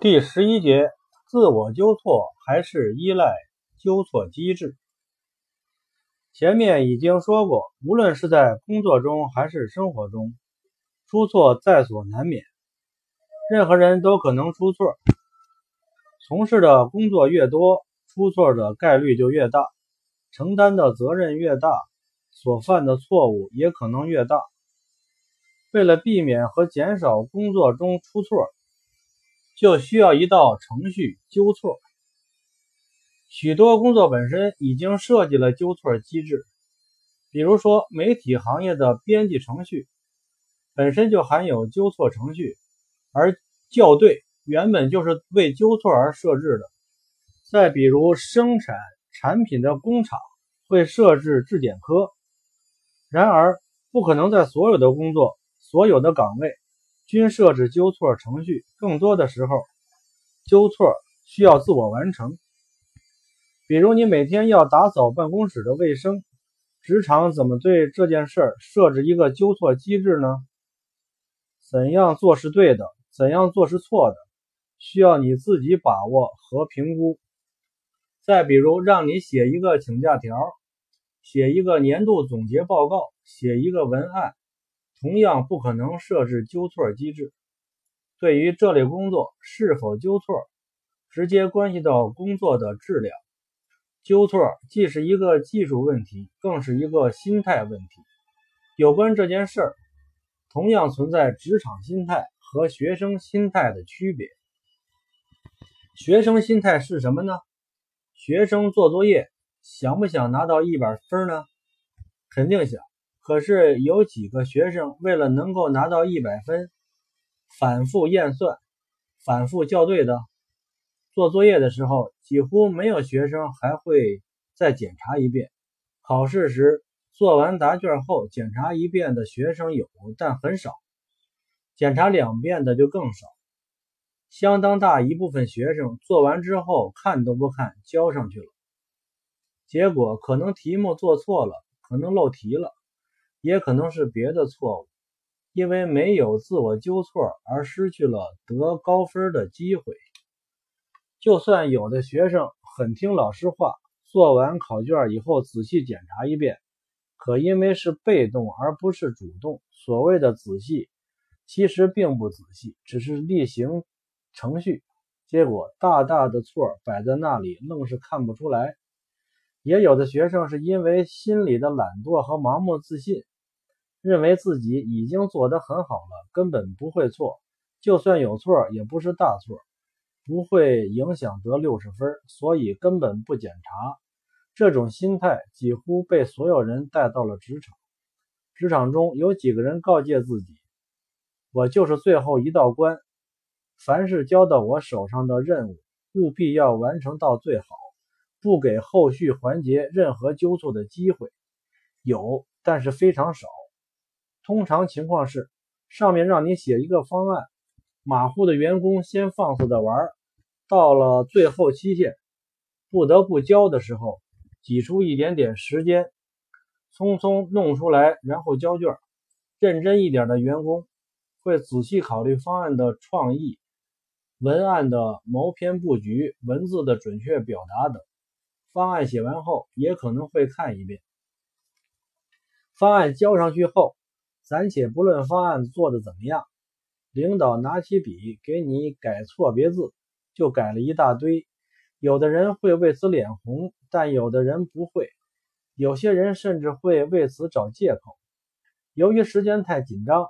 第十一节，自我纠错还是依赖纠错机制。前面已经说过，无论是在工作中还是生活中，出错在所难免。任何人都可能出错，从事的工作越多，出错的概率就越大，承担的责任越大，所犯的错误也可能越大。为了避免和减少工作中出错，就需要一道程序纠错。许多工作本身已经设计了纠错机制，比如说媒体行业的编辑程序本身就含有纠错程序，而校对原本就是为纠错而设置的。再比如生产产品的工厂会设置质检科，然而不可能在所有的工作、所有的岗位。均设置纠错程序，更多的时候，纠错需要自我完成。比如，你每天要打扫办公室的卫生，职场怎么对这件事设置一个纠错机制呢？怎样做是对的，怎样做是错的，需要你自己把握和评估。再比如，让你写一个请假条，写一个年度总结报告，写一个文案。同样不可能设置纠错机制。对于这类工作是否纠错，直接关系到工作的质量。纠错既是一个技术问题，更是一个心态问题。有关这件事儿，同样存在职场心态和学生心态的区别。学生心态是什么呢？学生做作业想不想拿到一百分呢？肯定想。可是有几个学生为了能够拿到一百分，反复验算、反复校对的。做作业的时候，几乎没有学生还会再检查一遍。考试时做完答卷后检查一遍的学生有，但很少。检查两遍的就更少。相当大一部分学生做完之后看都不看，交上去了。结果可能题目做错了，可能漏题了。也可能是别的错误，因为没有自我纠错而失去了得高分的机会。就算有的学生很听老师话，做完考卷以后仔细检查一遍，可因为是被动而不是主动，所谓的仔细其实并不仔细，只是例行程序，结果大大的错摆在那里，愣是看不出来。也有的学生是因为心里的懒惰和盲目自信。认为自己已经做得很好了，根本不会错，就算有错也不是大错，不会影响得六十分，所以根本不检查。这种心态几乎被所有人带到了职场。职场中有几个人告诫自己：“我就是最后一道关，凡是交到我手上的任务，务必要完成到最好，不给后续环节任何纠错的机会。”有，但是非常少。通常情况是，上面让你写一个方案，马虎的员工先放肆的玩，到了最后期限不得不交的时候，挤出一点点时间，匆匆弄出来，然后交卷。认真一点的员工会仔细考虑方案的创意、文案的谋篇布局、文字的准确表达等。方案写完后，也可能会看一遍。方案交上去后。暂且不论方案做的怎么样，领导拿起笔给你改错别字，就改了一大堆。有的人会为此脸红，但有的人不会。有些人甚至会为此找借口。由于时间太紧张，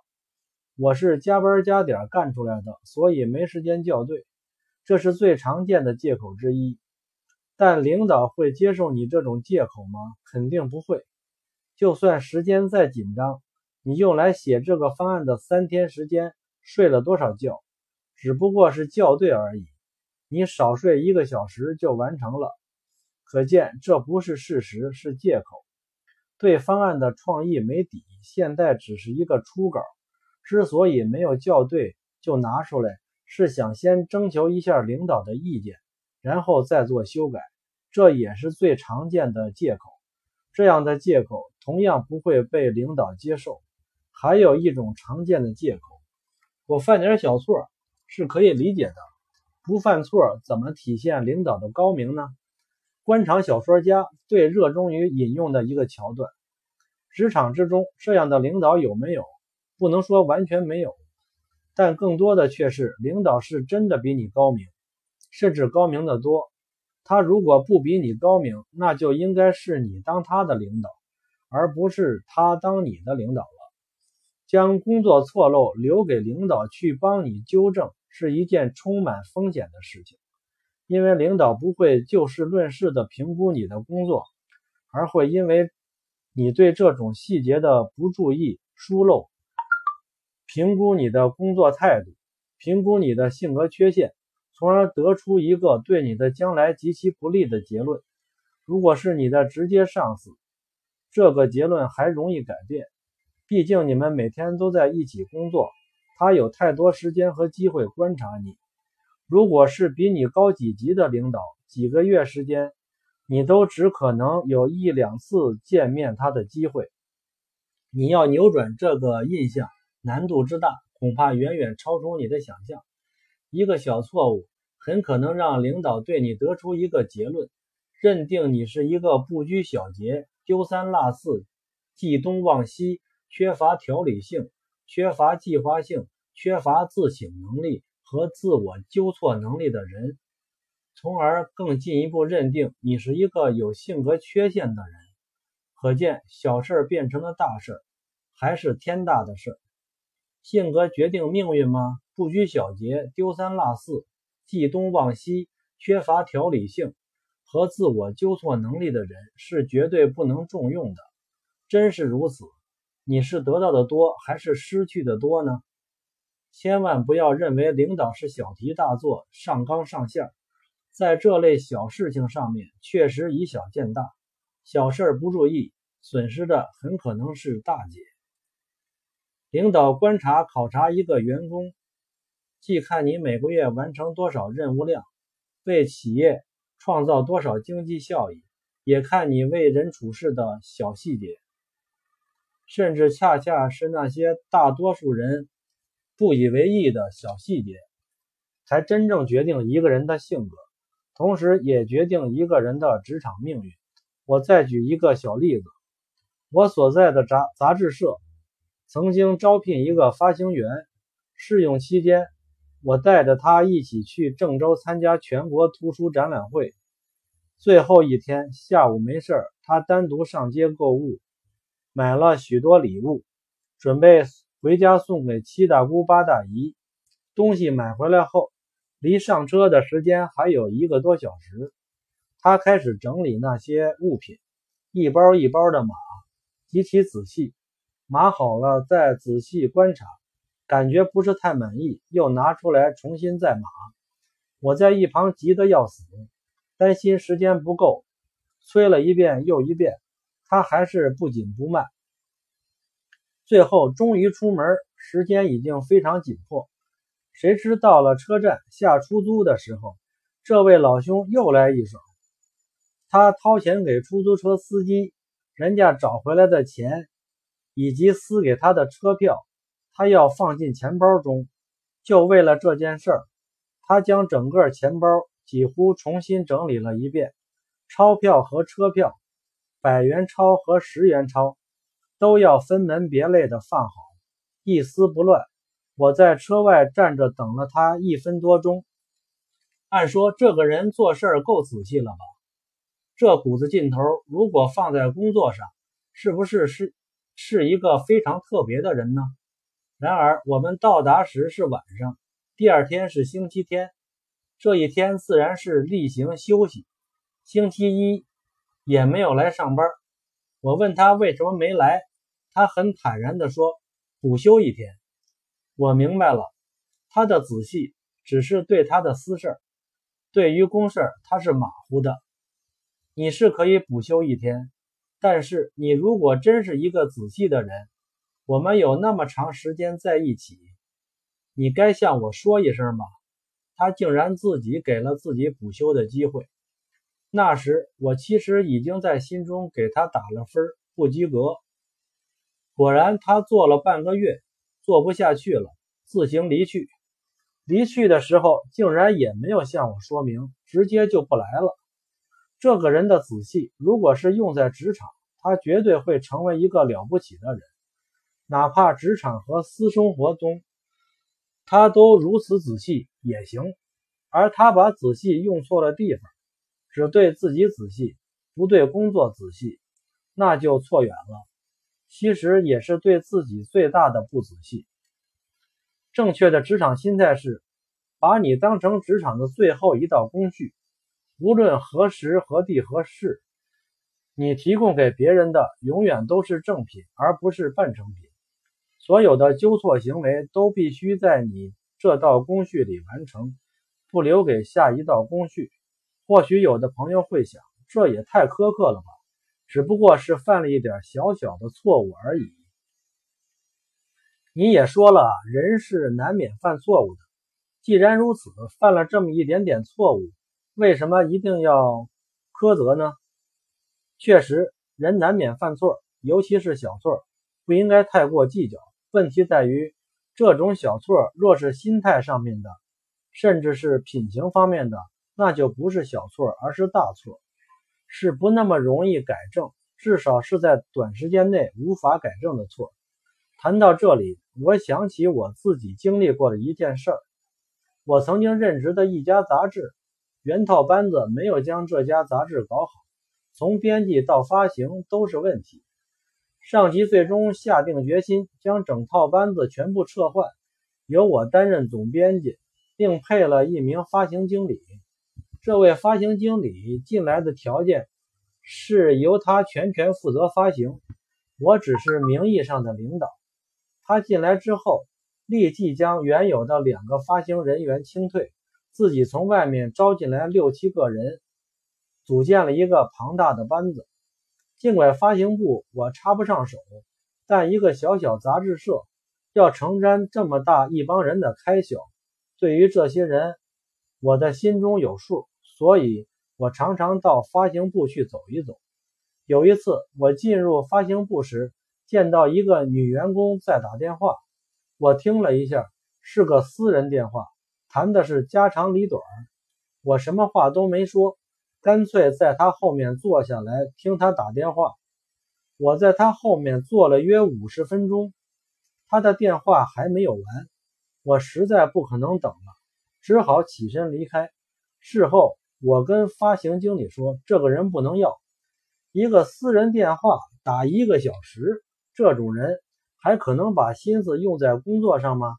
我是加班加点干出来的，所以没时间校对。这是最常见的借口之一。但领导会接受你这种借口吗？肯定不会。就算时间再紧张。你用来写这个方案的三天时间，睡了多少觉？只不过是校对而已。你少睡一个小时就完成了，可见这不是事实，是借口。对方案的创意没底，现在只是一个初稿。之所以没有校对就拿出来，是想先征求一下领导的意见，然后再做修改。这也是最常见的借口。这样的借口同样不会被领导接受。还有一种常见的借口，我犯点小错是可以理解的，不犯错怎么体现领导的高明呢？官场小说家最热衷于引用的一个桥段。职场之中，这样的领导有没有？不能说完全没有，但更多的却是领导是真的比你高明，甚至高明的多。他如果不比你高明，那就应该是你当他的领导，而不是他当你的领导了。将工作错漏留给领导去帮你纠正，是一件充满风险的事情，因为领导不会就事论事的评估你的工作，而会因为。你对这种细节的不注意、疏漏，评估你的工作态度，评估你的性格缺陷，从而得出一个对你的将来极其不利的结论。如果是你的直接上司，这个结论还容易改变，毕竟你们每天都在一起工作，他有太多时间和机会观察你。如果是比你高几级的领导，几个月时间。你都只可能有一两次见面他的机会，你要扭转这个印象，难度之大，恐怕远远超出你的想象。一个小错误，很可能让领导对你得出一个结论，认定你是一个不拘小节、丢三落四、记东忘西、缺乏条理性、缺乏计划性、缺乏自省能力和自我纠错能力的人。从而更进一步认定你是一个有性格缺陷的人，可见小事变成了大事，还是天大的事。性格决定命运吗？不拘小节、丢三落四、记东忘西、缺乏条理性和自我纠错能力的人是绝对不能重用的。真是如此，你是得到的多还是失去的多呢？千万不要认为领导是小题大做、上纲上线。在这类小事情上面，确实以小见大，小事儿不注意，损失的很可能是大劫。领导观察考察一个员工，既看你每个月完成多少任务量，为企业创造多少经济效益，也看你为人处事的小细节，甚至恰恰是那些大多数人不以为意的小细节，才真正决定一个人的性格。同时，也决定一个人的职场命运。我再举一个小例子：我所在的杂杂志社曾经招聘一个发行员，试用期间，我带着他一起去郑州参加全国图书展览会。最后一天下午没事儿，他单独上街购物，买了许多礼物，准备回家送给七大姑八大姨。东西买回来后。离上车的时间还有一个多小时，他开始整理那些物品，一包一包的码，极其仔细。码好了再仔细观察，感觉不是太满意，又拿出来重新再码。我在一旁急得要死，担心时间不够，催了一遍又一遍，他还是不紧不慢。最后终于出门，时间已经非常紧迫。谁知到了车站下出租的时候，这位老兄又来一手。他掏钱给出租车司机，人家找回来的钱以及撕给他的车票，他要放进钱包中。就为了这件事儿，他将整个钱包几乎重新整理了一遍，钞票和车票，百元钞和十元钞都要分门别类的放好，一丝不乱。我在车外站着等了他一分多钟。按说这个人做事儿够仔细了吧？这股子劲头，如果放在工作上，是不是是是一个非常特别的人呢？然而我们到达时是晚上，第二天是星期天，这一天自然是例行休息。星期一也没有来上班。我问他为什么没来，他很坦然地说：“补休一天。”我明白了，他的仔细只是对他的私事，对于公事他是马虎的。你是可以补休一天，但是你如果真是一个仔细的人，我们有那么长时间在一起，你该向我说一声吧。他竟然自己给了自己补休的机会。那时我其实已经在心中给他打了分，不及格。果然，他做了半个月。做不下去了，自行离去。离去的时候竟然也没有向我说明，直接就不来了。这个人的仔细，如果是用在职场，他绝对会成为一个了不起的人。哪怕职场和私生活中，他都如此仔细也行。而他把仔细用错了地方，只对自己仔细，不对工作仔细，那就错远了。其实也是对自己最大的不仔细。正确的职场心态是，把你当成职场的最后一道工序，无论何时何地何事，你提供给别人的永远都是正品，而不是半成品。所有的纠错行为都必须在你这道工序里完成，不留给下一道工序。或许有的朋友会想，这也太苛刻了吧？只不过是犯了一点小小的错误而已。你也说了，人是难免犯错误的。既然如此，犯了这么一点点错误，为什么一定要苛责呢？确实，人难免犯错，尤其是小错，不应该太过计较。问题在于，这种小错若是心态上面的，甚至是品行方面的，那就不是小错，而是大错，是不那么容易改正，至少是在短时间内无法改正的错。谈到这里，我想起我自己经历过的一件事儿。我曾经任职的一家杂志，原套班子没有将这家杂志搞好，从编辑到发行都是问题。上级最终下定决心，将整套班子全部撤换，由我担任总编辑，并配了一名发行经理。这位发行经理进来的条件是由他全权负责发行，我只是名义上的领导。他进来之后，立即将原有的两个发行人员清退，自己从外面招进来六七个人，组建了一个庞大的班子。尽管发行部我插不上手，但一个小小杂志社要承担这么大一帮人的开销，对于这些人，我的心中有数，所以我常常到发行部去走一走。有一次，我进入发行部时，见到一个女员工在打电话，我听了一下，是个私人电话，谈的是家长里短，我什么话都没说。干脆在他后面坐下来听他打电话。我在他后面坐了约五十分钟，他的电话还没有完，我实在不可能等了，只好起身离开。事后我跟发行经理说：“这个人不能要，一个私人电话打一个小时，这种人还可能把心思用在工作上吗？”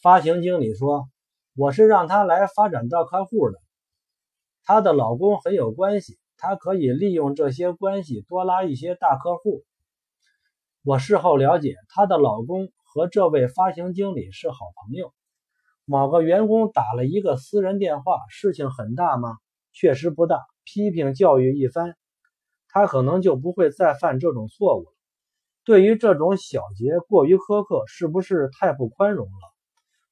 发行经理说：“我是让他来发展到客户的。”她的老公很有关系，她可以利用这些关系多拉一些大客户。我事后了解，她的老公和这位发行经理是好朋友。某个员工打了一个私人电话，事情很大吗？确实不大。批评教育一番，他可能就不会再犯这种错误了。对于这种小节过于苛刻，是不是太不宽容了？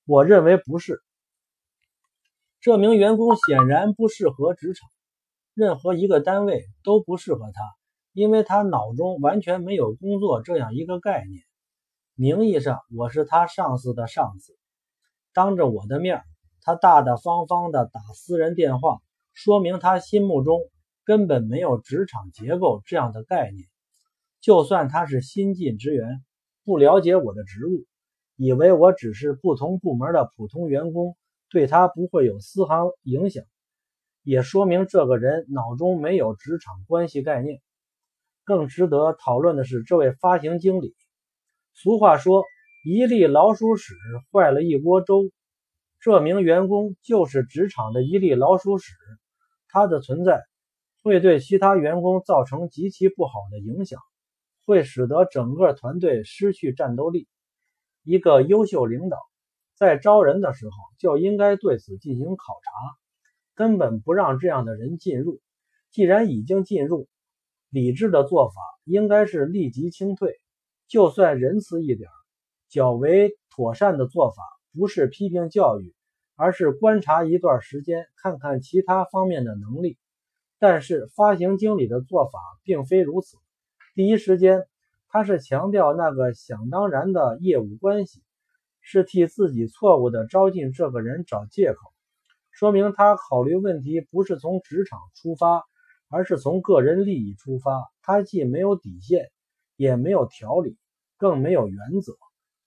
我认为不是。这名员工显然不适合职场，任何一个单位都不适合他，因为他脑中完全没有工作这样一个概念。名义上我是他上司的上司，当着我的面，他大大方方的打私人电话，说明他心目中根本没有职场结构这样的概念。就算他是新进职员，不了解我的职务，以为我只是不同部门的普通员工。对他不会有丝毫影响，也说明这个人脑中没有职场关系概念。更值得讨论的是这位发行经理。俗话说：“一粒老鼠屎坏了一锅粥。”这名员工就是职场的一粒老鼠屎，他的存在会对其他员工造成极其不好的影响，会使得整个团队失去战斗力。一个优秀领导。在招人的时候就应该对此进行考察，根本不让这样的人进入。既然已经进入，理智的做法应该是立即清退。就算仁慈一点，较为妥善的做法不是批评教育，而是观察一段时间，看看其他方面的能力。但是发行经理的做法并非如此。第一时间，他是强调那个想当然的业务关系。是替自己错误的招进这个人找借口，说明他考虑问题不是从职场出发，而是从个人利益出发。他既没有底线，也没有条理，更没有原则。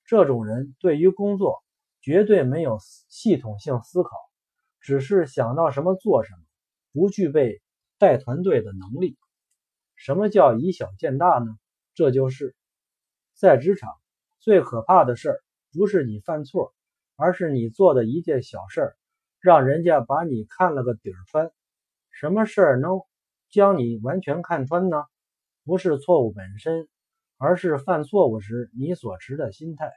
这种人对于工作绝对没有系统性思考，只是想到什么做什么，不具备带团队的能力。什么叫以小见大呢？这就是在职场最可怕的事儿。不是你犯错，而是你做的一件小事儿，让人家把你看了个底儿穿。什么事儿能将你完全看穿呢？不是错误本身，而是犯错误时你所持的心态。